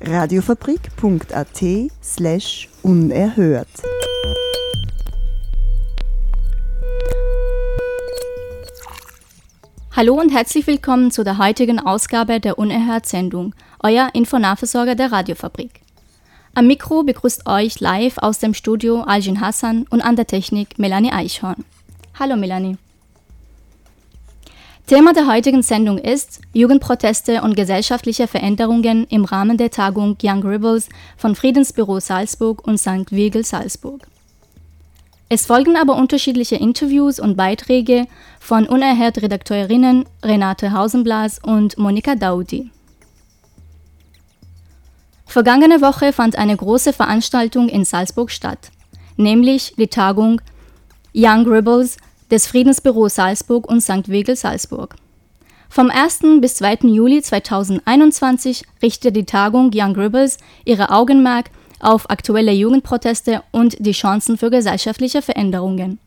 Radiofabrik.at slash unerhört. Hallo und herzlich willkommen zu der heutigen Ausgabe der Unerhört-Sendung, euer Infonahversorger der Radiofabrik. Am Mikro begrüßt euch live aus dem Studio Aljin Hassan und an der Technik Melanie Eichhorn. Hallo Melanie. Thema der heutigen Sendung ist Jugendproteste und gesellschaftliche Veränderungen im Rahmen der Tagung Young Rebels von Friedensbüro Salzburg und St. Wiegel Salzburg. Es folgen aber unterschiedliche Interviews und Beiträge von unerhört Redakteurinnen Renate Hausenblas und Monika Daudi. Vergangene Woche fand eine große Veranstaltung in Salzburg statt, nämlich die Tagung Young Rebels des Friedensbüros Salzburg und St. Wegel Salzburg. Vom 1. bis 2. Juli 2021 richtet die Tagung Young Rebels ihre Augenmerk auf aktuelle Jugendproteste und die Chancen für gesellschaftliche Veränderungen.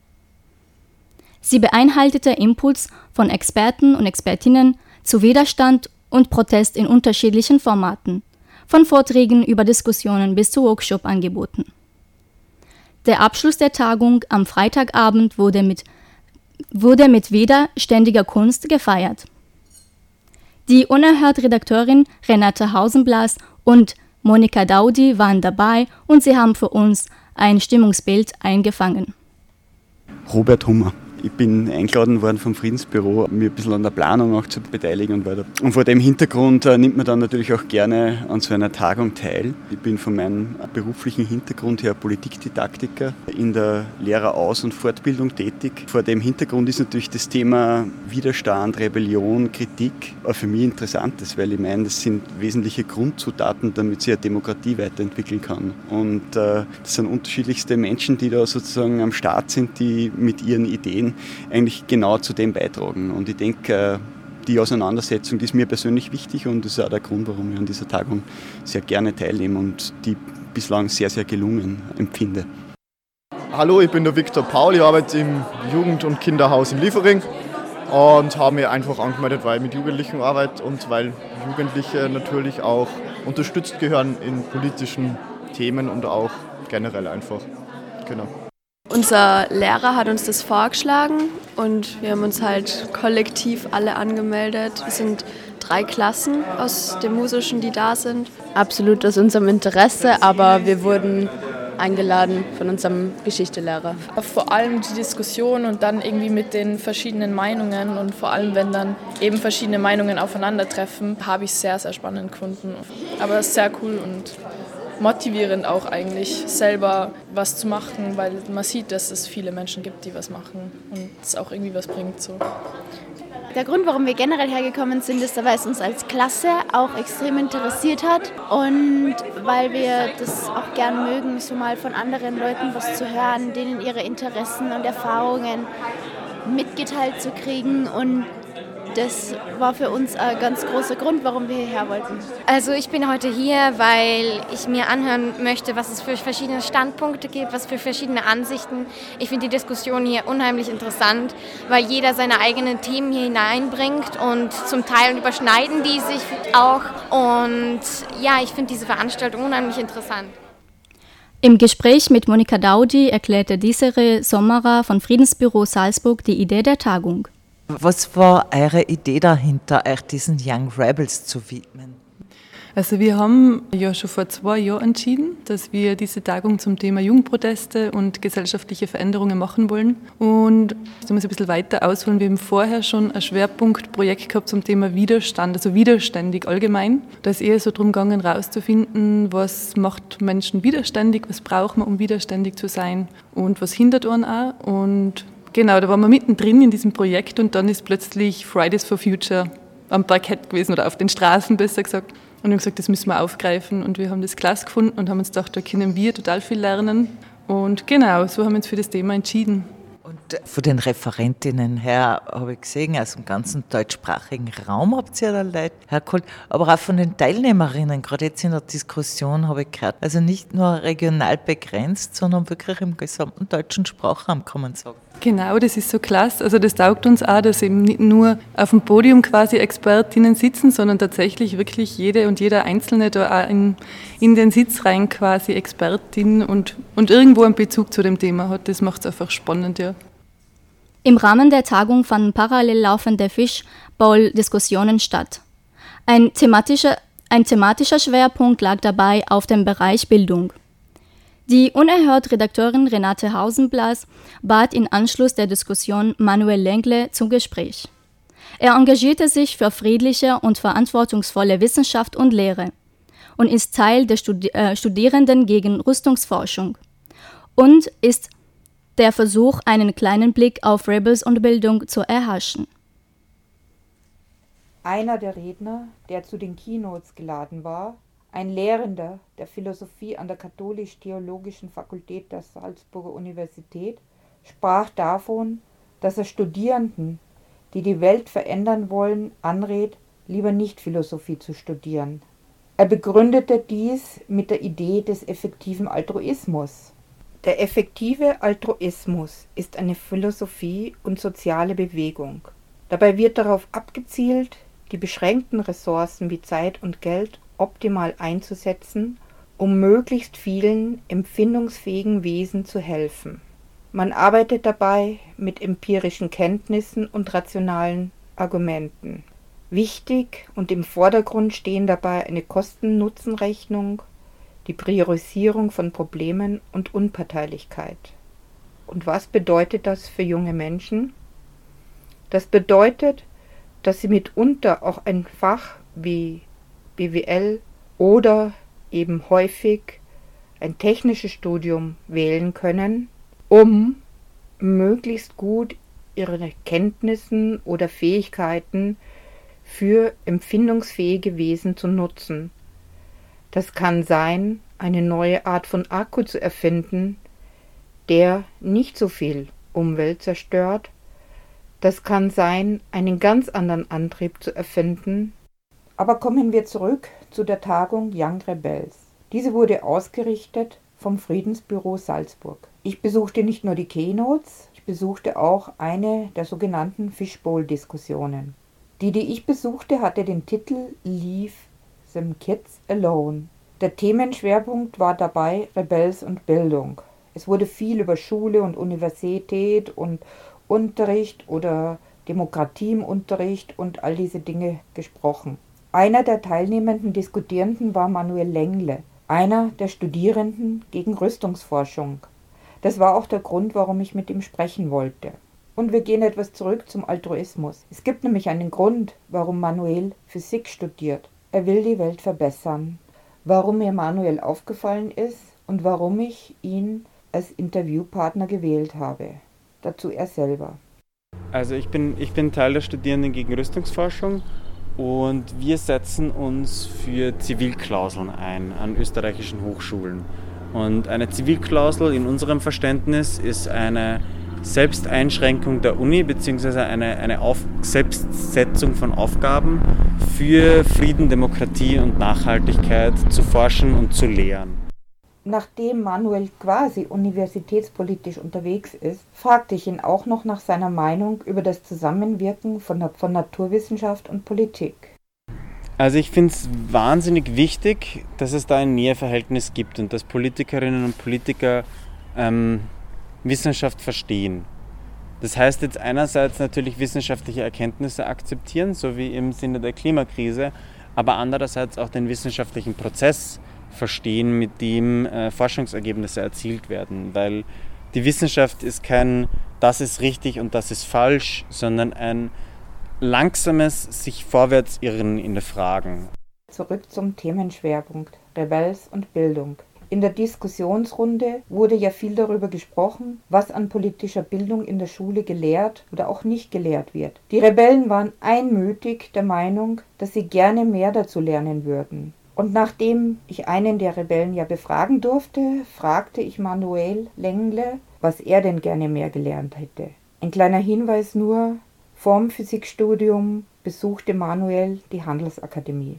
Sie beinhaltete Impuls von Experten und Expertinnen zu Widerstand und Protest in unterschiedlichen Formaten, von Vorträgen über Diskussionen bis zu Workshop-Angeboten. Der Abschluss der Tagung am Freitagabend wurde mit, wurde mit widerständiger Kunst gefeiert. Die Unerhört-Redakteurin Renate Hausenblas und Monika Daudi waren dabei und sie haben für uns ein Stimmungsbild eingefangen. Robert Hummer. Ich bin eingeladen worden vom Friedensbüro, mir ein bisschen an der Planung auch zu beteiligen und weiter. Und vor dem Hintergrund äh, nimmt man dann natürlich auch gerne an so einer Tagung teil. Ich bin von meinem beruflichen Hintergrund her Politikdidaktiker in der Lehreraus- und Fortbildung tätig. Vor dem Hintergrund ist natürlich das Thema Widerstand, Rebellion, Kritik auch für mich interessantes, weil ich meine, das sind wesentliche Grundzutaten, damit sich eine Demokratie weiterentwickeln kann. Und äh, das sind unterschiedlichste Menschen, die da sozusagen am Start sind, die mit ihren Ideen eigentlich genau zu dem beitragen. Und ich denke, äh, die Auseinandersetzung die ist mir persönlich wichtig und das ist auch der Grund, warum ich an dieser Tagung sehr gerne teilnehme und die bislang sehr, sehr gelungen empfinde. Hallo, ich bin der Viktor Paul, ich arbeite im Jugend- und Kinderhaus in Liefering und habe mich einfach angemeldet, weil ich mit Jugendlichen arbeite und weil Jugendliche natürlich auch unterstützt gehören in politischen Themen und auch generell einfach. Genau. Unser Lehrer hat uns das vorgeschlagen und wir haben uns halt kollektiv alle angemeldet. Es sind drei Klassen aus dem Musischen, die da sind. Absolut aus unserem Interesse, aber wir wurden eingeladen von unserem Geschichtelehrer. Vor allem die Diskussion und dann irgendwie mit den verschiedenen Meinungen und vor allem, wenn dann eben verschiedene Meinungen aufeinandertreffen, habe ich sehr, sehr spannend gefunden. Aber es ist sehr cool und motivierend auch eigentlich, selber was zu machen, weil man sieht, dass es viele Menschen gibt, die was machen und es auch irgendwie was bringt. So. Der Grund, warum wir generell hergekommen sind, ist, weil es uns als Klasse auch extrem interessiert hat und weil wir das auch gern mögen, so mal von anderen Leuten was zu hören, denen ihre Interessen und Erfahrungen mitgeteilt zu kriegen und das war für uns ein ganz großer Grund, warum wir hierher wollten. Also ich bin heute hier, weil ich mir anhören möchte, was es für verschiedene Standpunkte gibt, was für verschiedene Ansichten. Ich finde die Diskussion hier unheimlich interessant, weil jeder seine eigenen Themen hier hineinbringt und zum Teil überschneiden die sich auch. Und ja, ich finde diese Veranstaltung unheimlich interessant. Im Gespräch mit Monika Daudi erklärte Desiree Sommerer von Friedensbüro Salzburg die Idee der Tagung. Was war eure Idee dahinter, euch diesen Young Rebels zu widmen? Also wir haben ja schon vor zwei Jahren entschieden, dass wir diese Tagung zum Thema Jugendproteste und gesellschaftliche Veränderungen machen wollen. Und da muss ein bisschen weiter ausholen. Wir haben vorher schon ein Schwerpunktprojekt gehabt zum Thema Widerstand, also widerständig allgemein. Da ist eher so darum gegangen, herauszufinden, was macht Menschen widerständig, was braucht man, um widerständig zu sein und was hindert einen auch. Und Genau, da waren wir mittendrin in diesem Projekt und dann ist plötzlich Fridays for Future am Parkett gewesen oder auf den Straßen besser gesagt. Und haben gesagt, das müssen wir aufgreifen. Und wir haben das Klasse gefunden und haben uns gedacht, da können wir total viel lernen. Und genau, so haben wir uns für das Thema entschieden. Und von den Referentinnen her habe ich gesehen, aus dem ganzen deutschsprachigen Raum habt ihr da Leute hergeholt, aber auch von den Teilnehmerinnen, gerade jetzt in der Diskussion habe ich gehört. Also nicht nur regional begrenzt, sondern wirklich im gesamten deutschen Sprachraum, kann man sagen. Genau, das ist so klasse. Also das taugt uns auch, dass eben nicht nur auf dem Podium quasi Expertinnen sitzen, sondern tatsächlich wirklich jede und jeder Einzelne da auch in, in den Sitz rein quasi Expertin und, und irgendwo einen Bezug zu dem Thema hat. Das macht es einfach spannend, ja. Im Rahmen der Tagung fanden parallel laufende Fishbowl-Diskussionen statt. Ein thematischer, ein thematischer Schwerpunkt lag dabei auf dem Bereich Bildung. Die Unerhört-Redakteurin Renate Hausenblas bat in Anschluss der Diskussion Manuel Lengle zum Gespräch. Er engagierte sich für friedliche und verantwortungsvolle Wissenschaft und Lehre und ist Teil der Studi äh, Studierenden gegen Rüstungsforschung und ist der Versuch, einen kleinen Blick auf Rebels und Bildung zu erhaschen. Einer der Redner, der zu den Keynotes geladen war, ein Lehrender der Philosophie an der Katholisch-Theologischen Fakultät der Salzburger Universität, sprach davon, dass er Studierenden, die die Welt verändern wollen, anrät, lieber nicht Philosophie zu studieren. Er begründete dies mit der Idee des effektiven Altruismus. Der effektive Altruismus ist eine Philosophie und soziale Bewegung. Dabei wird darauf abgezielt, die beschränkten Ressourcen wie Zeit und Geld optimal einzusetzen, um möglichst vielen empfindungsfähigen Wesen zu helfen. Man arbeitet dabei mit empirischen Kenntnissen und rationalen Argumenten. Wichtig und im Vordergrund stehen dabei eine Kosten-Nutzen-Rechnung, die Priorisierung von Problemen und Unparteilichkeit. Und was bedeutet das für junge Menschen? Das bedeutet, dass sie mitunter auch ein Fach wie BWL oder eben häufig ein technisches Studium wählen können, um möglichst gut ihre Kenntnissen oder Fähigkeiten für empfindungsfähige Wesen zu nutzen. Das kann sein, eine neue Art von Akku zu erfinden, der nicht so viel Umwelt zerstört. Das kann sein, einen ganz anderen Antrieb zu erfinden, aber kommen wir zurück zu der Tagung Young Rebels. Diese wurde ausgerichtet vom Friedensbüro Salzburg. Ich besuchte nicht nur die Keynotes, ich besuchte auch eine der sogenannten Fishbowl-Diskussionen. Die, die ich besuchte, hatte den Titel Leave them Kids Alone. Der Themenschwerpunkt war dabei Rebels und Bildung. Es wurde viel über Schule und Universität und Unterricht oder Demokratie im Unterricht und all diese Dinge gesprochen. Einer der teilnehmenden Diskutierenden war Manuel Lengle, einer der Studierenden gegen Rüstungsforschung. Das war auch der Grund, warum ich mit ihm sprechen wollte. Und wir gehen etwas zurück zum Altruismus. Es gibt nämlich einen Grund, warum Manuel Physik studiert. Er will die Welt verbessern. Warum mir Manuel aufgefallen ist und warum ich ihn als Interviewpartner gewählt habe. Dazu er selber. Also ich bin, ich bin Teil der Studierenden gegen Rüstungsforschung und wir setzen uns für Zivilklauseln ein an österreichischen Hochschulen. Und eine Zivilklausel in unserem Verständnis ist eine Selbsteinschränkung der Uni bzw. eine, eine Auf Selbstsetzung von Aufgaben für Frieden, Demokratie und Nachhaltigkeit zu forschen und zu lehren. Nachdem Manuel quasi universitätspolitisch unterwegs ist, fragte ich ihn auch noch nach seiner Meinung über das Zusammenwirken von, von Naturwissenschaft und Politik. Also ich finde es wahnsinnig wichtig, dass es da ein Näheverhältnis gibt und dass Politikerinnen und Politiker ähm, Wissenschaft verstehen. Das heißt jetzt einerseits natürlich wissenschaftliche Erkenntnisse akzeptieren, so wie im Sinne der Klimakrise, aber andererseits auch den wissenschaftlichen Prozess verstehen, mit dem äh, Forschungsergebnisse erzielt werden. Weil die Wissenschaft ist kein, das ist richtig und das ist falsch, sondern ein langsames sich vorwärts irren in der Fragen. Zurück zum Themenschwerpunkt Rebels und Bildung. In der Diskussionsrunde wurde ja viel darüber gesprochen, was an politischer Bildung in der Schule gelehrt oder auch nicht gelehrt wird. Die Rebellen waren einmütig der Meinung, dass sie gerne mehr dazu lernen würden. Und nachdem ich einen der Rebellen ja befragen durfte, fragte ich Manuel Lengle, was er denn gerne mehr gelernt hätte. Ein kleiner Hinweis nur, vorm Physikstudium besuchte Manuel die Handelsakademie.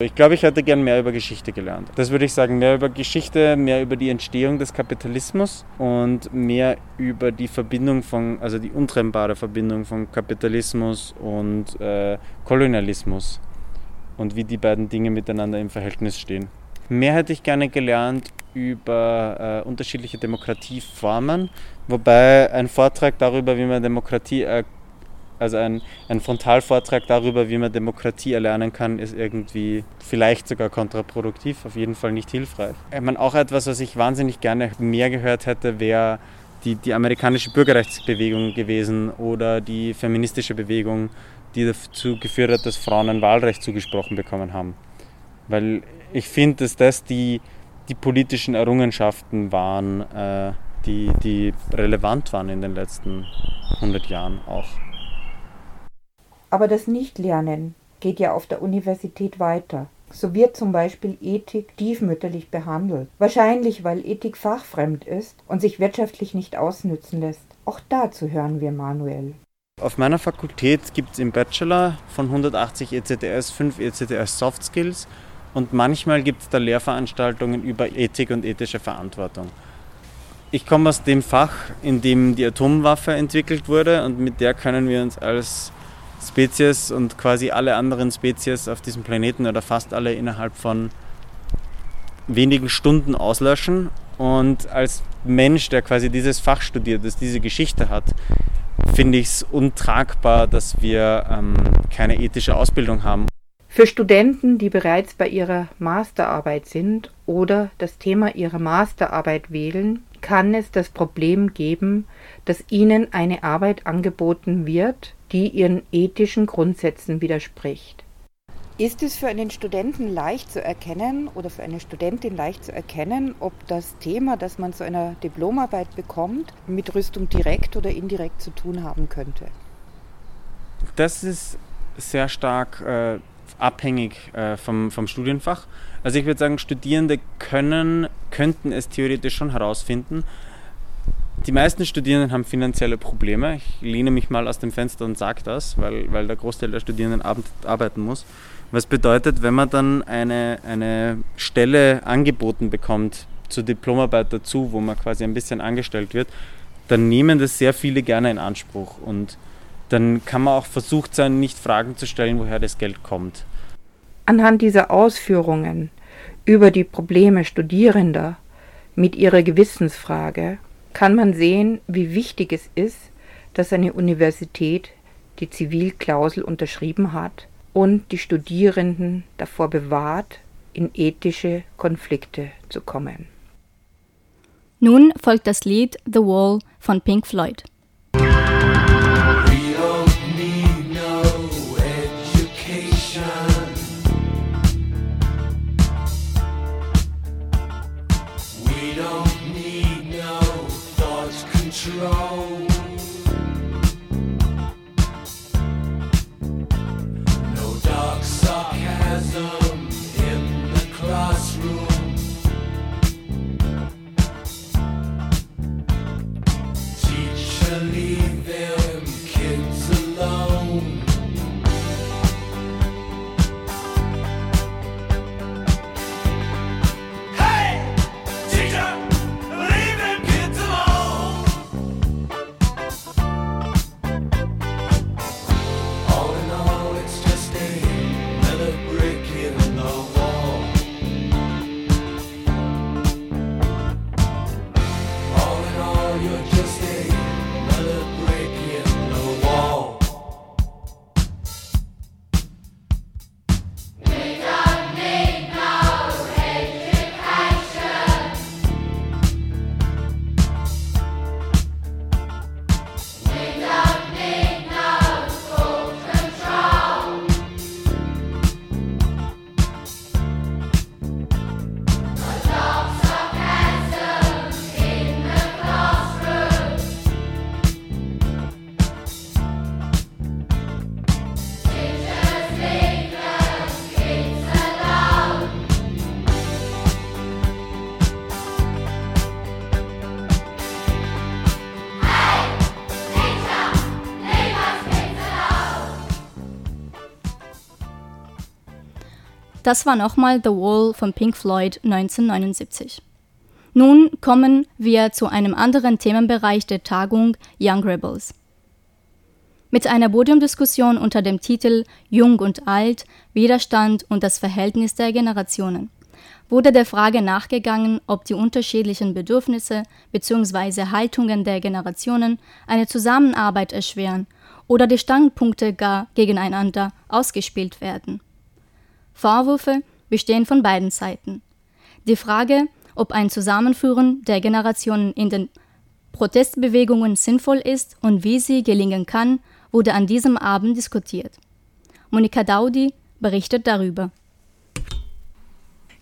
Ich glaube, ich hätte gern mehr über Geschichte gelernt. Das würde ich sagen, mehr über Geschichte, mehr über die Entstehung des Kapitalismus und mehr über die Verbindung von, also die untrennbare Verbindung von Kapitalismus und äh, Kolonialismus und wie die beiden Dinge miteinander im Verhältnis stehen. Mehr hätte ich gerne gelernt über äh, unterschiedliche Demokratieformen, wobei ein Vortrag darüber, wie man Demokratie äh, also ein, ein Frontalvortrag darüber, wie man Demokratie erlernen kann, ist irgendwie vielleicht sogar kontraproduktiv, auf jeden Fall nicht hilfreich. Ich meine, auch etwas, was ich wahnsinnig gerne mehr gehört hätte, wäre die, die amerikanische Bürgerrechtsbewegung gewesen oder die feministische Bewegung, die dazu geführt hat, dass Frauen ein Wahlrecht zugesprochen bekommen haben. Weil ich finde, dass das die, die politischen Errungenschaften waren, äh, die, die relevant waren in den letzten 100 Jahren auch. Aber das Nichtlernen geht ja auf der Universität weiter. So wird zum Beispiel Ethik tiefmütterlich behandelt. Wahrscheinlich, weil Ethik fachfremd ist und sich wirtschaftlich nicht ausnützen lässt. Auch dazu hören wir Manuel. Auf meiner Fakultät gibt es im Bachelor von 180 ECTS 5 ECTS Soft Skills und manchmal gibt es da Lehrveranstaltungen über Ethik und ethische Verantwortung. Ich komme aus dem Fach, in dem die Atomwaffe entwickelt wurde und mit der können wir uns als Spezies und quasi alle anderen Spezies auf diesem Planeten oder fast alle innerhalb von wenigen Stunden auslöschen. Und als Mensch, der quasi dieses Fach studiert, das diese Geschichte hat, finde ich es untragbar, dass wir ähm, keine ethische Ausbildung haben. Für Studenten, die bereits bei ihrer Masterarbeit sind oder das Thema ihrer Masterarbeit wählen, kann es das Problem geben, dass ihnen eine Arbeit angeboten wird, die ihren ethischen Grundsätzen widerspricht. Ist es für einen Studenten leicht zu erkennen oder für eine Studentin leicht zu erkennen, ob das Thema, das man zu einer Diplomarbeit bekommt, mit Rüstung direkt oder indirekt zu tun haben könnte? Das ist sehr stark äh, abhängig äh, vom, vom Studienfach. Also ich würde sagen, Studierende können, könnten es theoretisch schon herausfinden, die meisten Studierenden haben finanzielle Probleme. Ich lehne mich mal aus dem Fenster und sage das, weil, weil der Großteil der Studierenden arbeiten muss. Was bedeutet, wenn man dann eine, eine Stelle angeboten bekommt zur Diplomarbeit dazu, wo man quasi ein bisschen angestellt wird, dann nehmen das sehr viele gerne in Anspruch. Und dann kann man auch versucht sein, nicht Fragen zu stellen, woher das Geld kommt. Anhand dieser Ausführungen über die Probleme Studierender mit ihrer Gewissensfrage kann man sehen, wie wichtig es ist, dass eine Universität die Zivilklausel unterschrieben hat und die Studierenden davor bewahrt, in ethische Konflikte zu kommen. Nun folgt das Lied The Wall von Pink Floyd. Das war nochmal The Wall von Pink Floyd 1979. Nun kommen wir zu einem anderen Themenbereich der Tagung Young Rebels. Mit einer Podiumdiskussion unter dem Titel Jung und Alt, Widerstand und das Verhältnis der Generationen wurde der Frage nachgegangen, ob die unterschiedlichen Bedürfnisse bzw. Haltungen der Generationen eine Zusammenarbeit erschweren oder die Standpunkte gar gegeneinander ausgespielt werden. Vorwürfe bestehen von beiden Seiten. Die Frage, ob ein Zusammenführen der Generationen in den Protestbewegungen sinnvoll ist und wie sie gelingen kann, wurde an diesem Abend diskutiert. Monika Daudi berichtet darüber.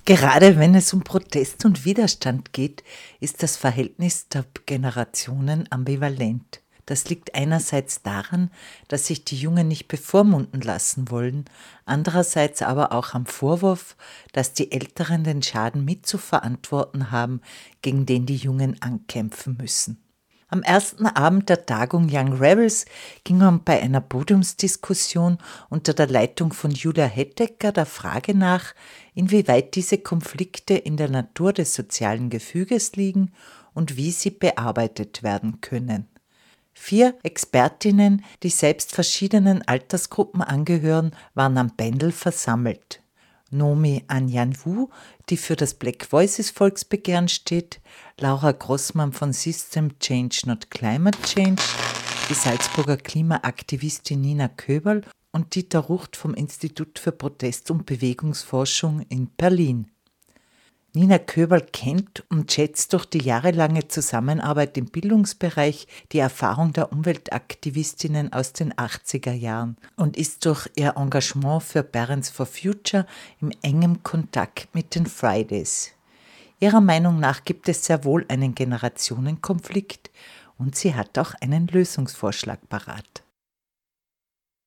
Gerade wenn es um Protest und Widerstand geht, ist das Verhältnis der Generationen ambivalent. Das liegt einerseits daran, dass sich die Jungen nicht bevormunden lassen wollen, andererseits aber auch am Vorwurf, dass die Älteren den Schaden mitzuverantworten haben, gegen den die Jungen ankämpfen müssen. Am ersten Abend der Tagung Young Rebels ging man bei einer Podiumsdiskussion unter der Leitung von Julia Hettecker der Frage nach, inwieweit diese Konflikte in der Natur des sozialen Gefüges liegen und wie sie bearbeitet werden können. Vier Expertinnen, die selbst verschiedenen Altersgruppen angehören, waren am Pendel versammelt. Nomi Anjan Wu, die für das Black Voices Volksbegehren steht, Laura Grossmann von System Change Not Climate Change, die Salzburger Klimaaktivistin Nina Köberl und Dieter Rucht vom Institut für Protest- und Bewegungsforschung in Berlin. Nina Köberl kennt und schätzt durch die jahrelange Zusammenarbeit im Bildungsbereich die Erfahrung der Umweltaktivistinnen aus den 80er Jahren und ist durch ihr Engagement für Parents for Future im engem Kontakt mit den Fridays. Ihrer Meinung nach gibt es sehr wohl einen Generationenkonflikt und sie hat auch einen Lösungsvorschlag parat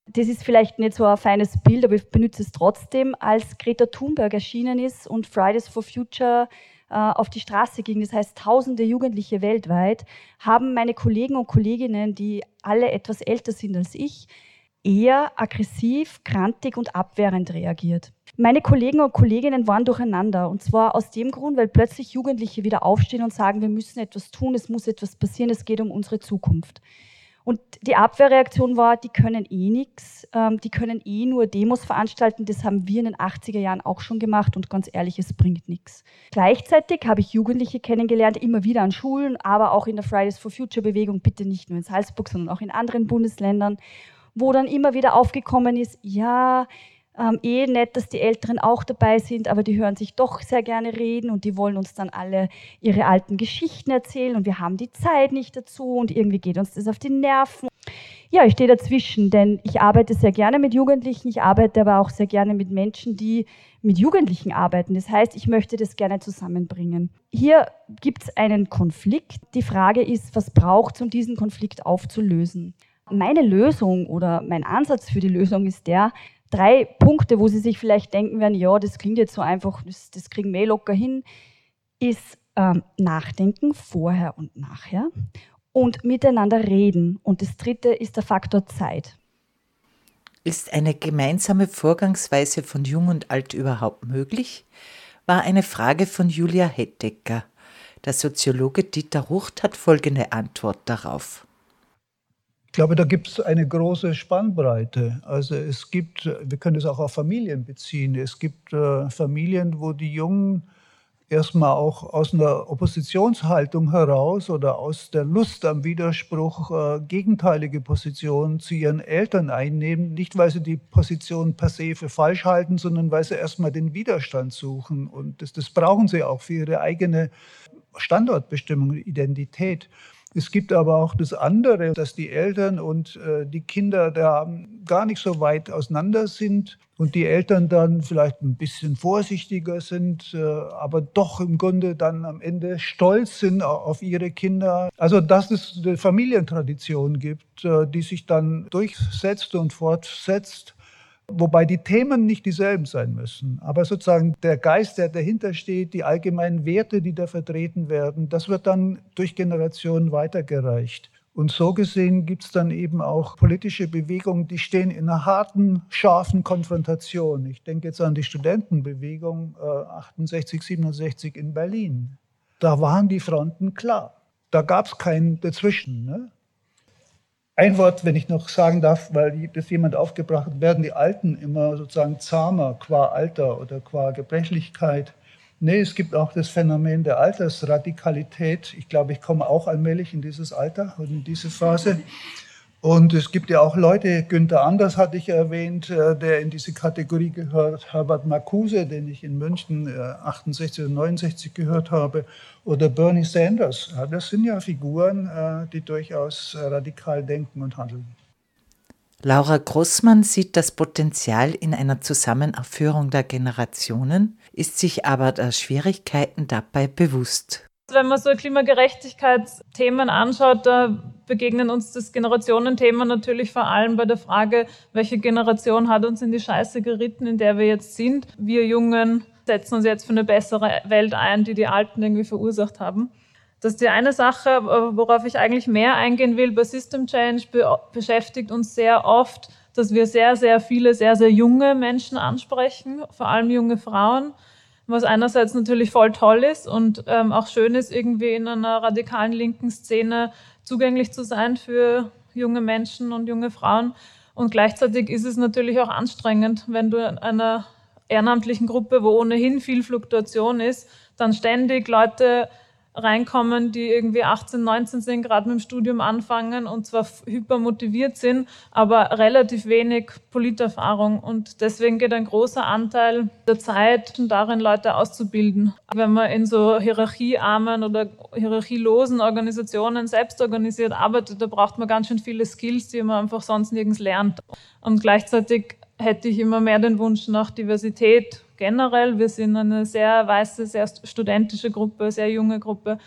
das ist vielleicht nicht so ein feines Bild, aber ich benutze es trotzdem, als Greta Thunberg erschienen ist und Fridays for Future äh, auf die Straße ging, das heißt tausende Jugendliche weltweit, haben meine Kollegen und Kolleginnen, die alle etwas älter sind als ich, eher aggressiv, krantig und abwehrend reagiert. Meine Kollegen und Kolleginnen waren durcheinander und zwar aus dem Grund, weil plötzlich Jugendliche wieder aufstehen und sagen, wir müssen etwas tun, es muss etwas passieren, es geht um unsere Zukunft. Und die Abwehrreaktion war, die können eh nichts, ähm, die können eh nur Demos veranstalten. Das haben wir in den 80er Jahren auch schon gemacht und ganz ehrlich, es bringt nichts. Gleichzeitig habe ich Jugendliche kennengelernt, immer wieder an Schulen, aber auch in der Fridays for Future Bewegung, bitte nicht nur in Salzburg, sondern auch in anderen Bundesländern, wo dann immer wieder aufgekommen ist, ja, ähm, eh nett, dass die Älteren auch dabei sind, aber die hören sich doch sehr gerne reden und die wollen uns dann alle ihre alten Geschichten erzählen und wir haben die Zeit nicht dazu und irgendwie geht uns das auf die Nerven. Ja, ich stehe dazwischen, denn ich arbeite sehr gerne mit Jugendlichen, ich arbeite aber auch sehr gerne mit Menschen, die mit Jugendlichen arbeiten. Das heißt, ich möchte das gerne zusammenbringen. Hier gibt es einen Konflikt. Die Frage ist, was braucht es, um diesen Konflikt aufzulösen? Meine Lösung oder mein Ansatz für die Lösung ist der, drei Punkte, wo Sie sich vielleicht denken werden, ja, das klingt jetzt so einfach, das, das kriegen wir eh locker hin, ist ähm, Nachdenken vorher und nachher und miteinander reden. Und das dritte ist der Faktor Zeit. Ist eine gemeinsame Vorgangsweise von Jung und Alt überhaupt möglich? War eine Frage von Julia Hettecker. Der Soziologe Dieter Rucht hat folgende Antwort darauf. Ich glaube, da gibt es eine große Spannbreite. Also es gibt, wir können es auch auf Familien beziehen. Es gibt äh, Familien, wo die Jungen erstmal auch aus einer Oppositionshaltung heraus oder aus der Lust am Widerspruch äh, gegenteilige Positionen zu ihren Eltern einnehmen. Nicht, weil sie die Position per se für falsch halten, sondern weil sie erstmal den Widerstand suchen. Und das, das brauchen sie auch für ihre eigene Standortbestimmung, Identität. Es gibt aber auch das andere, dass die Eltern und äh, die Kinder da gar nicht so weit auseinander sind und die Eltern dann vielleicht ein bisschen vorsichtiger sind, äh, aber doch im Grunde dann am Ende stolz sind auf ihre Kinder. Also dass es eine Familientradition gibt, äh, die sich dann durchsetzt und fortsetzt wobei die Themen nicht dieselben sein müssen. Aber sozusagen der Geist, der dahinter steht, die allgemeinen Werte, die da vertreten werden, das wird dann durch Generationen weitergereicht. Und so gesehen gibt es dann eben auch politische Bewegungen, die stehen in einer harten, scharfen Konfrontation. Ich denke jetzt an die Studentenbewegung äh, 68, 67 in Berlin. Da waren die Fronten klar. Da gab es kein Dazwischen. Ne? Ein Wort, wenn ich noch sagen darf, weil das jemand aufgebracht hat, werden die Alten immer sozusagen zahmer qua Alter oder qua Gebrechlichkeit. Nee, es gibt auch das Phänomen der Altersradikalität. Ich glaube, ich komme auch allmählich in dieses Alter und in diese Phase. Und es gibt ja auch Leute, Günther Anders hatte ich erwähnt, äh, der in diese Kategorie gehört, Herbert Marcuse, den ich in München 68 oder 69 gehört habe, oder Bernie Sanders. Das sind ja Figuren, äh, die durchaus radikal denken und handeln. Laura Grossmann sieht das Potenzial in einer Zusammenaufführung der Generationen, ist sich aber der Schwierigkeiten dabei bewusst. Wenn man so Klimagerechtigkeitsthemen anschaut, da begegnen uns das Generationenthema natürlich vor allem bei der Frage, welche Generation hat uns in die Scheiße geritten, in der wir jetzt sind. Wir Jungen setzen uns jetzt für eine bessere Welt ein, die die Alten irgendwie verursacht haben. Das ist die eine Sache, worauf ich eigentlich mehr eingehen will. Bei System Change be beschäftigt uns sehr oft, dass wir sehr, sehr viele, sehr, sehr junge Menschen ansprechen, vor allem junge Frauen, was einerseits natürlich voll toll ist und ähm, auch schön ist, irgendwie in einer radikalen linken Szene zugänglich zu sein für junge Menschen und junge Frauen. Und gleichzeitig ist es natürlich auch anstrengend, wenn du in einer ehrenamtlichen Gruppe, wo ohnehin viel Fluktuation ist, dann ständig Leute reinkommen, die irgendwie 18, 19 sind, gerade mit dem Studium anfangen und zwar hyper motiviert sind, aber relativ wenig Politerfahrung. Und deswegen geht ein großer Anteil der Zeit darin, Leute auszubilden. Wenn man in so hierarchiearmen oder hierarchielosen Organisationen selbst organisiert arbeitet, da braucht man ganz schön viele Skills, die man einfach sonst nirgends lernt. Und gleichzeitig hätte ich immer mehr den Wunsch nach Diversität generell. Wir sind eine sehr weiße, sehr studentische Gruppe, sehr junge Gruppe.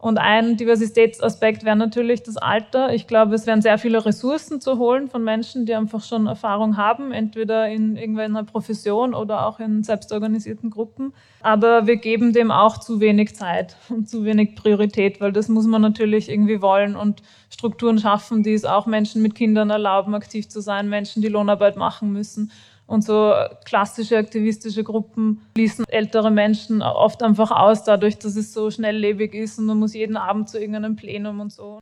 Und ein Diversitätsaspekt wäre natürlich das Alter. Ich glaube, es wären sehr viele Ressourcen zu holen von Menschen, die einfach schon Erfahrung haben, entweder in irgendeiner Profession oder auch in selbstorganisierten Gruppen. Aber wir geben dem auch zu wenig Zeit und zu wenig Priorität, weil das muss man natürlich irgendwie wollen und Strukturen schaffen, die es auch Menschen mit Kindern erlauben, aktiv zu sein, Menschen, die Lohnarbeit machen müssen. Und so klassische aktivistische Gruppen schließen ältere Menschen oft einfach aus, dadurch, dass es so schnelllebig ist und man muss jeden Abend zu irgendeinem Plenum und so.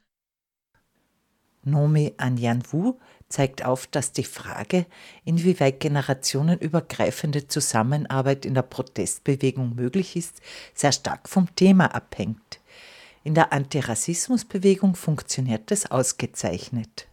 Nomi Anjan Wu zeigt auf, dass die Frage, inwieweit generationenübergreifende Zusammenarbeit in der Protestbewegung möglich ist, sehr stark vom Thema abhängt. In der Antirassismusbewegung funktioniert das ausgezeichnet.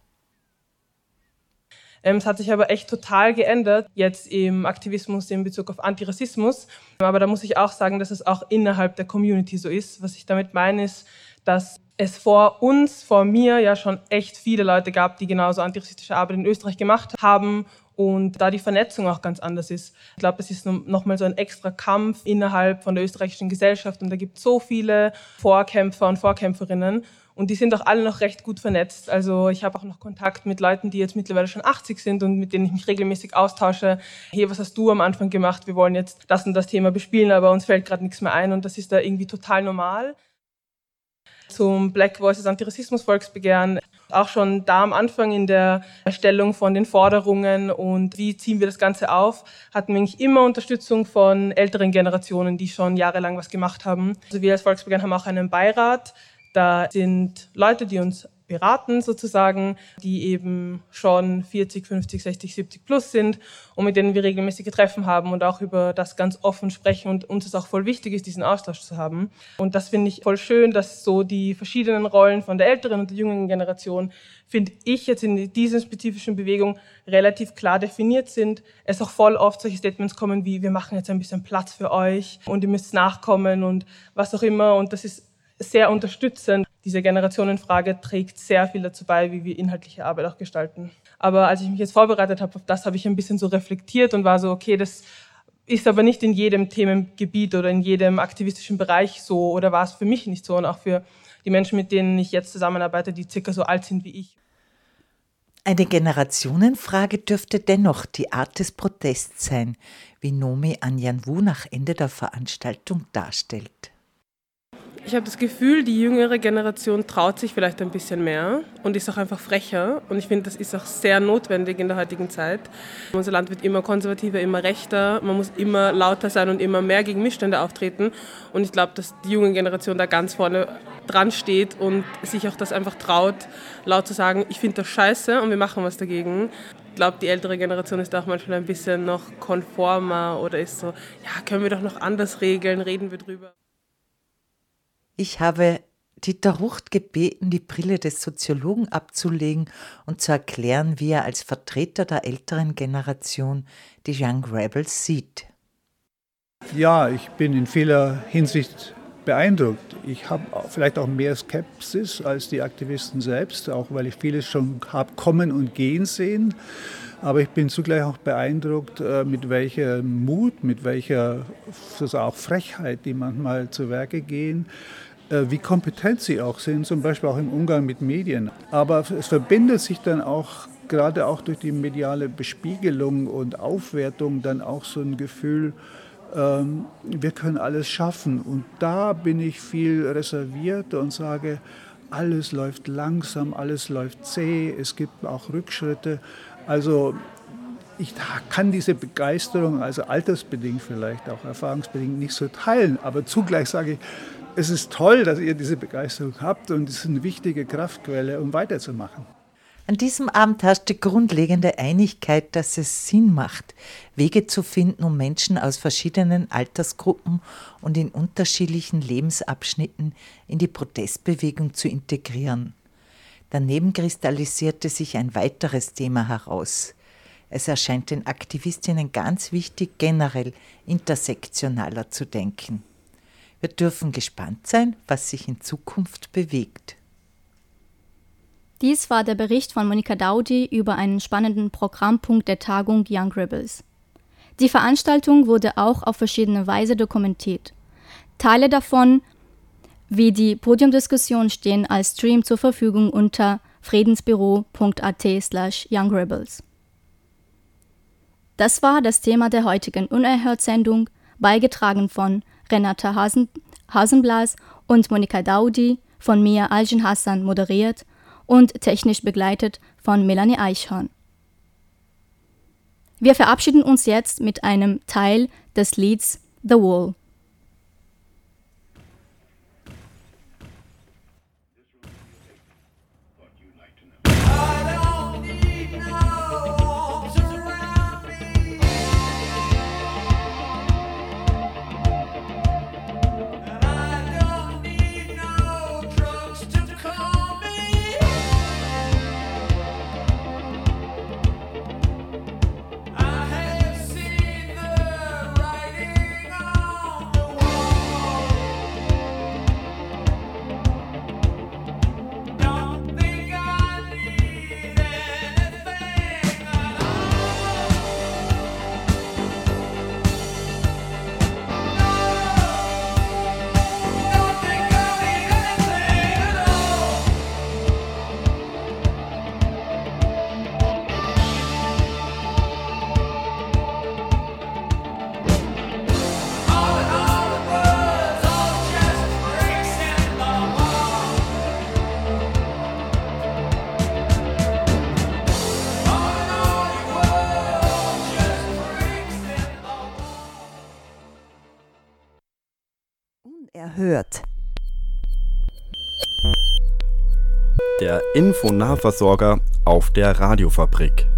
Ähm, es hat sich aber echt total geändert, jetzt im Aktivismus in Bezug auf Antirassismus. Aber da muss ich auch sagen, dass es auch innerhalb der Community so ist. Was ich damit meine, ist, dass es vor uns, vor mir ja schon echt viele Leute gab, die genauso antirassistische Arbeit in Österreich gemacht haben und da die Vernetzung auch ganz anders ist. Ich glaube, es ist nochmal so ein extra Kampf innerhalb von der österreichischen Gesellschaft und da gibt es so viele Vorkämpfer und Vorkämpferinnen und die sind auch alle noch recht gut vernetzt. Also ich habe auch noch Kontakt mit Leuten, die jetzt mittlerweile schon 80 sind und mit denen ich mich regelmäßig austausche. Hey, was hast du am Anfang gemacht? Wir wollen jetzt das und das Thema bespielen, aber uns fällt gerade nichts mehr ein und das ist da irgendwie total normal. Zum Black Voices Antirassismus Volksbegehren auch schon da am Anfang in der Erstellung von den Forderungen und wie ziehen wir das Ganze auf, hatten wir eigentlich immer Unterstützung von älteren Generationen, die schon jahrelang was gemacht haben. Also wir als Volksbegehren haben auch einen Beirat, da sind Leute, die uns beraten sozusagen, die eben schon 40, 50, 60, 70 plus sind und mit denen wir regelmäßige Treffen haben und auch über das ganz offen sprechen und uns es auch voll wichtig ist, diesen Austausch zu haben. Und das finde ich voll schön, dass so die verschiedenen Rollen von der älteren und der jüngeren Generation, finde ich jetzt in dieser spezifischen Bewegung relativ klar definiert sind. Es auch voll oft solche Statements kommen wie, wir machen jetzt ein bisschen Platz für euch und ihr müsst nachkommen und was auch immer und das ist sehr unterstützend. Diese Generationenfrage trägt sehr viel dazu bei, wie wir inhaltliche Arbeit auch gestalten. Aber als ich mich jetzt vorbereitet habe auf das, habe ich ein bisschen so reflektiert und war so, okay, das ist aber nicht in jedem Themengebiet oder in jedem aktivistischen Bereich so oder war es für mich nicht so und auch für die Menschen, mit denen ich jetzt zusammenarbeite, die circa so alt sind wie ich. Eine Generationenfrage dürfte dennoch die Art des Protests sein, wie Nomi Anjan Wu nach Ende der Veranstaltung darstellt. Ich habe das Gefühl, die jüngere Generation traut sich vielleicht ein bisschen mehr und ist auch einfach frecher. Und ich finde, das ist auch sehr notwendig in der heutigen Zeit. Unser Land wird immer konservativer, immer rechter. Man muss immer lauter sein und immer mehr gegen Missstände auftreten. Und ich glaube, dass die junge Generation da ganz vorne dran steht und sich auch das einfach traut, laut zu sagen, ich finde das scheiße und wir machen was dagegen. Ich glaube, die ältere Generation ist auch manchmal ein bisschen noch konformer oder ist so, ja, können wir doch noch anders regeln, reden wir drüber. Ich habe Dieter Rucht gebeten, die Brille des Soziologen abzulegen und zu erklären, wie er als Vertreter der älteren Generation die Young Rebels sieht. Ja, ich bin in vieler Hinsicht beeindruckt. Ich habe vielleicht auch mehr Skepsis als die Aktivisten selbst, auch weil ich vieles schon habe kommen und gehen sehen. Aber ich bin zugleich auch beeindruckt, äh, mit welcher Mut, mit welcher auch Frechheit die manchmal zu Werke gehen, äh, wie kompetent sie auch sind, zum Beispiel auch im Umgang mit Medien. Aber es verbindet sich dann auch gerade auch durch die mediale Bespiegelung und Aufwertung dann auch so ein Gefühl, ähm, wir können alles schaffen. Und da bin ich viel reservierter und sage, alles läuft langsam, alles läuft zäh, es gibt auch Rückschritte. Also ich kann diese Begeisterung, also altersbedingt vielleicht, auch erfahrungsbedingt nicht so teilen, aber zugleich sage ich, es ist toll, dass ihr diese Begeisterung habt und es ist eine wichtige Kraftquelle, um weiterzumachen. An diesem Abend herrschte grundlegende Einigkeit, dass es Sinn macht, Wege zu finden, um Menschen aus verschiedenen Altersgruppen und in unterschiedlichen Lebensabschnitten in die Protestbewegung zu integrieren. Daneben kristallisierte sich ein weiteres Thema heraus. Es erscheint den Aktivistinnen ganz wichtig, generell intersektionaler zu denken. Wir dürfen gespannt sein, was sich in Zukunft bewegt. Dies war der Bericht von Monika Daudi über einen spannenden Programmpunkt der Tagung Young Rebels. Die Veranstaltung wurde auch auf verschiedene Weise dokumentiert. Teile davon, wie die Podiumdiskussion, stehen als Stream zur Verfügung unter friedensbüro.at youngrebels. Das war das Thema der heutigen Unerhört-Sendung, beigetragen von Renata Hasen, Hasenblas und Monika Daudi, von Mia Aljan Hassan moderiert und technisch begleitet von Melanie Eichhorn. Wir verabschieden uns jetzt mit einem Teil des Lieds The Wall. Infonahversorger auf der Radiofabrik.